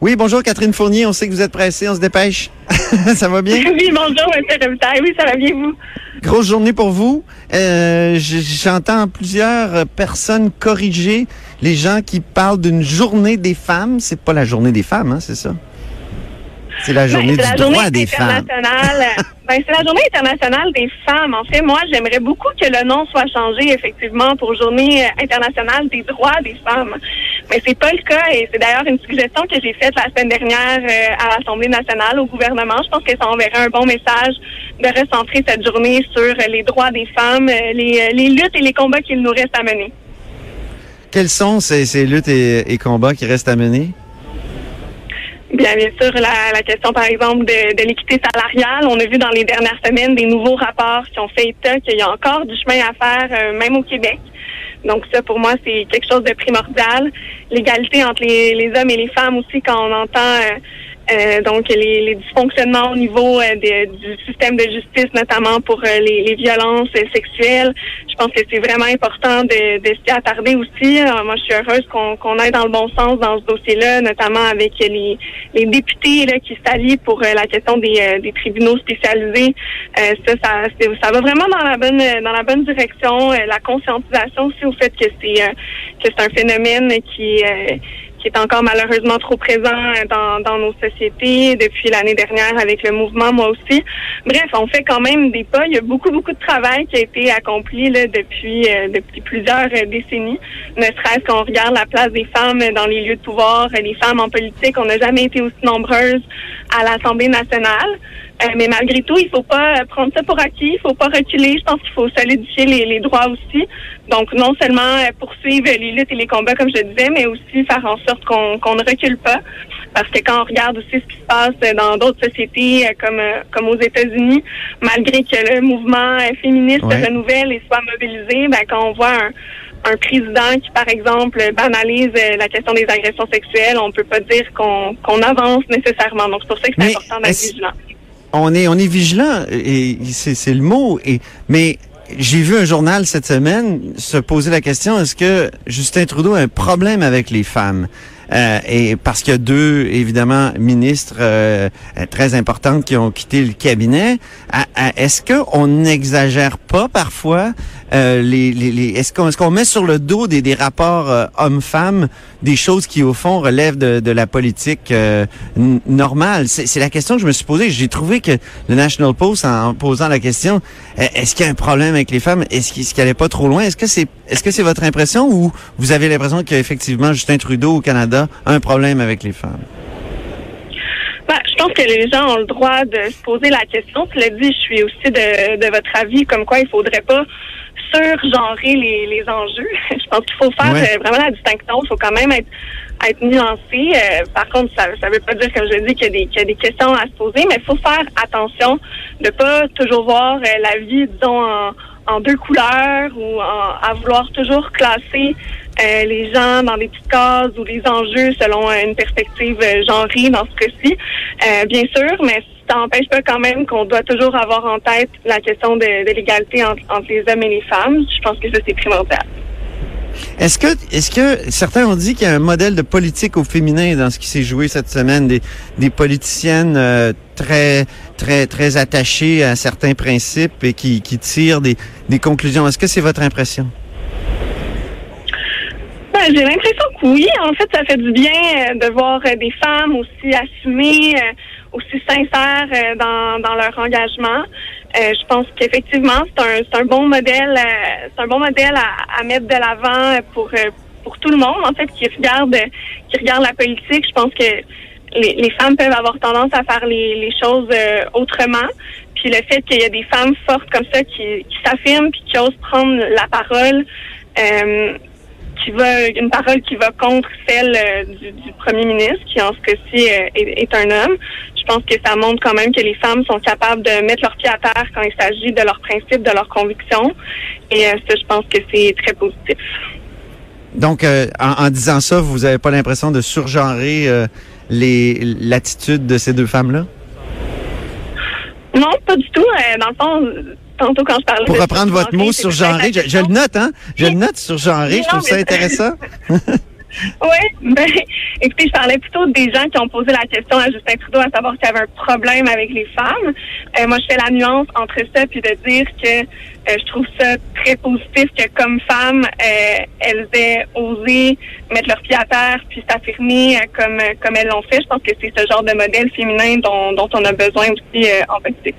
Oui, bonjour Catherine Fournier. On sait que vous êtes pressée, on se dépêche. ça va bien? Oui, bonjour, M. Robitaille. Oui, ça va bien, vous? Grosse journée pour vous. Euh, J'entends plusieurs personnes corriger les gens qui parlent d'une journée des femmes. C'est pas la journée des femmes, hein, c'est ça? C'est la journée ben, du droit des femmes. ben, c'est la journée internationale des femmes. En fait, moi, j'aimerais beaucoup que le nom soit changé, effectivement, pour journée internationale des droits des femmes. Mais c'est pas le cas et c'est d'ailleurs une suggestion que j'ai faite la semaine dernière euh, à l'Assemblée nationale au gouvernement. Je pense que ça enverrait un bon message de recentrer cette journée sur les droits des femmes, euh, les, euh, les luttes et les combats qu'il nous reste à mener. Quels sont ces, ces luttes et, et combats qui restent à mener? Bien, bien sûr, la, la, question, par exemple, de, de l'équité salariale. On a vu dans les dernières semaines des nouveaux rapports qui ont fait état qu'il y a encore du chemin à faire, euh, même au Québec. Donc ça, pour moi, c'est quelque chose de primordial. L'égalité entre les, hommes et les femmes aussi, quand on entend euh, euh, donc les, les, dysfonctionnements au niveau euh, du système de justice, notamment pour euh, les, les, violences sexuelles. Je pense que c'est vraiment important de, s'y attarder aussi. moi, je suis heureuse qu'on qu'on aille dans le bon sens dans ce dossier-là, notamment avec les, les députés là, qui s'allient pour la question des, des tribunaux spécialisés. ça, ça, ça va vraiment dans la bonne dans la bonne direction. la conscientisation aussi au fait que c'est que c'est un phénomène qui qui est encore malheureusement trop présent dans, dans nos sociétés depuis l'année dernière avec le mouvement, moi aussi. Bref, on fait quand même des pas. Il y a beaucoup, beaucoup de travail qui a été accompli là, depuis, euh, depuis plusieurs euh, décennies. Ne serait-ce qu'on regarde la place des femmes dans les lieux de pouvoir, les femmes en politique, on n'a jamais été aussi nombreuses à l'Assemblée nationale. Euh, mais malgré tout, il faut pas prendre ça pour acquis, il faut pas reculer. Je pense qu'il faut solidifier les, les, droits aussi. Donc, non seulement poursuivre les luttes et les combats, comme je disais, mais aussi faire en sorte qu'on ne recule pas. Parce que quand on regarde aussi ce qui se passe dans d'autres sociétés euh, comme euh, comme aux États-Unis, malgré que le mouvement féministe se renouvelle et soit mobilisé, ben, quand on voit un, un président qui, par exemple, banalise la question des agressions sexuelles, on peut pas dire qu'on qu'on avance nécessairement. Donc, c'est pour ça que c'est important d'être vigilant on est on est vigilant et c'est le mot et mais j'ai vu un journal cette semaine se poser la question est-ce que Justin Trudeau a un problème avec les femmes? Euh, et parce qu'il y a deux, évidemment, ministres euh, très importantes qui ont quitté le cabinet, est-ce qu'on n'exagère pas parfois euh, les, les, les est-ce qu'on est qu'on met sur le dos des, des rapports euh, hommes-femmes des choses qui au fond relèvent de, de la politique euh, normale? C'est la question que je me suis posée. J'ai trouvé que le National Post, en posant la question, est-ce qu'il y a un problème avec les femmes? Est-ce qu'il qu allait pas trop loin? Est-ce que c'est est-ce que c'est votre impression ou vous avez l'impression qu'effectivement Justin Trudeau au Canada a un problème avec les femmes ben, je pense que les gens ont le droit de se poser la question. Cela dit, je suis aussi de, de votre avis, comme quoi il faudrait pas surgenrer les, les enjeux. je pense qu'il faut faire euh, vraiment la distinction. Il faut quand même être être nuancé. Euh, par contre, ça ne veut pas dire, comme je l'ai dit, qu'il y, y, a des questions à se poser, mais il faut faire attention de pas toujours voir euh, la vie, disons, en, en deux couleurs ou à vouloir toujours classer euh, les gens dans des petites cases ou les enjeux selon une perspective genrée dans ce cas-ci. bien sûr, mais ça n'empêche pas quand même qu'on doit toujours avoir en tête la question de, l'égalité entre, les hommes et les femmes. Je pense que ça, c'est primordial. Est-ce que, est-ce que certains ont dit qu'il y a un modèle de politique au féminin dans ce qui s'est joué cette semaine, des, des politiciennes euh, très, très, très attachées à certains principes et qui, tirent des, conclusions. Est-ce que c'est votre impression? Ben, j'ai l'impression que oui. En fait, ça fait du bien euh, de voir euh, des femmes aussi assumées, aussi sincères dans, dans leur engagement. Euh, je pense qu'effectivement, c'est un, un bon modèle, euh, c'est un bon modèle à, mettre de l'avant pour euh, pour tout le monde en fait qui regarde qui regarde la politique. Je pense que les, femmes peuvent avoir tendance à faire les, choses autrement. Puis le fait qu'il y a des femmes fortes comme ça qui, qui s'affirment puis qui osent prendre la parole, qui va une parole qui va contre celle du, du, premier ministre, qui en ce cas-ci est, est, un homme je pense que ça montre quand même que les femmes sont capables de mettre leurs pieds à terre quand il s'agit de leurs principes, de leurs convictions. Et euh, ça, je pense que c'est très positif. Donc, euh, en, en, disant ça, vous n'avez pas l'impression de surgenrer euh, l'attitude de ces deux femmes-là? Non, pas du tout. Euh, dans le fond, tantôt quand je parlais Pour reprendre votre mot surgenrer, je, je, le note, hein? Je le note surgenrer, je trouve ça intéressant. Oui, ben, écoutez, je parlais plutôt des gens qui ont posé la question à Justin Trudeau à savoir s'il y avait un problème avec les femmes. Euh, moi, je fais la nuance entre ça puis de dire que euh, je trouve ça très positif que comme femmes, euh, elles aient osé mettre leurs pieds à terre puis s'affirmer comme comme elles l'ont fait. Je pense que c'est ce genre de modèle féminin dont, dont on a besoin aussi en politique.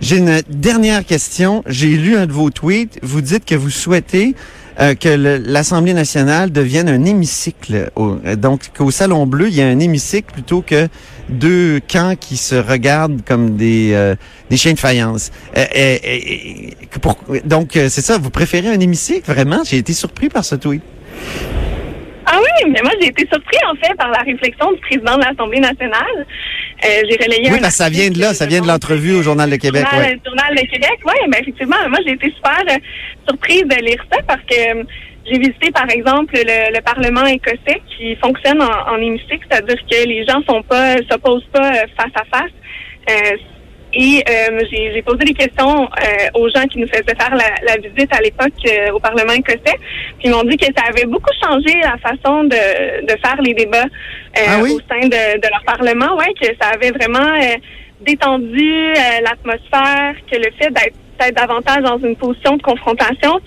J'ai une dernière question. J'ai lu un de vos tweets. Vous dites que vous souhaitez euh, que l'Assemblée nationale devienne un hémicycle. donc, qu'au Salon Bleu, il y a un hémicycle plutôt que deux camps qui se regardent comme des, euh, des chiens de faïence. Euh, donc, c'est ça, vous préférez un hémicycle, vraiment? J'ai été surpris par ce tweet. Oui, mais moi j'ai été surpris en fait par la réflexion du président de l'Assemblée nationale. Euh, j'ai relayé. Oui, parce que ça vient de là, ça vient de l'entrevue au Journal de Québec. Journal, ouais. Journal de Québec, oui, mais effectivement, moi j'ai été super euh, surprise de lire ça parce que euh, j'ai visité par exemple le, Parlement écossais qui fonctionne en, en hémicycle, c'est-à-dire que les gens sont pas s'opposent pas face à face. Et euh, j'ai posé des questions euh, aux gens qui nous faisaient faire la, visite à l'époque euh, au Parlement écossais. Puis ils m'ont dit que ça avait beaucoup changé la façon de, de faire les débats ah au sein de, de, leur Parlement. Ouais, que ça avait vraiment détendu l'atmosphère, que le fait d'être peut-être davantage dans une position de confrontation,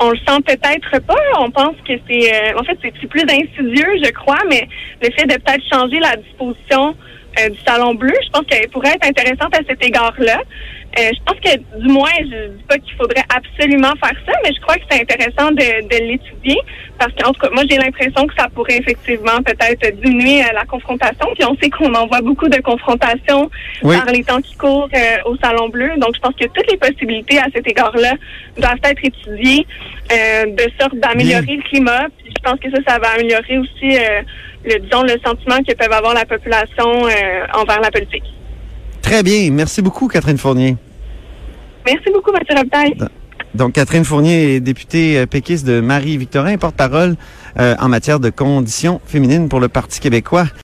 on le sent peut-être pas. On pense que c'est en fait c'est plus insidieux, je crois, mais le fait de peut-être changer la disposition euh, du Salon Bleu. Je pense qu'elle pourrait être intéressante à cet égard-là. Euh, je pense que, du moins, je dis pas qu'il faudrait absolument faire ça, mais je crois que c'est intéressant de, de l'étudier parce qu'en tout cas, moi, j'ai l'impression que ça pourrait effectivement peut-être diminuer euh, la confrontation. Puis on sait qu'on en voit beaucoup de confrontations par les temps qui courent au Salon Bleu. Donc, je pense que toutes les possibilités à cet égard-là doivent être étudiées de sorte d'améliorer le climat. Puis je pense que ça, ça va améliorer aussi le, disons, le sentiment que peuvent avoir la population euh, envers la politique. Très bien. Merci beaucoup, Catherine Fournier. Merci beaucoup, Mathieu Robitaille. Donc, Catherine Fournier est députée euh, péquiste de Marie-Victorin, porte-parole euh, en matière de conditions féminines pour le Parti québécois.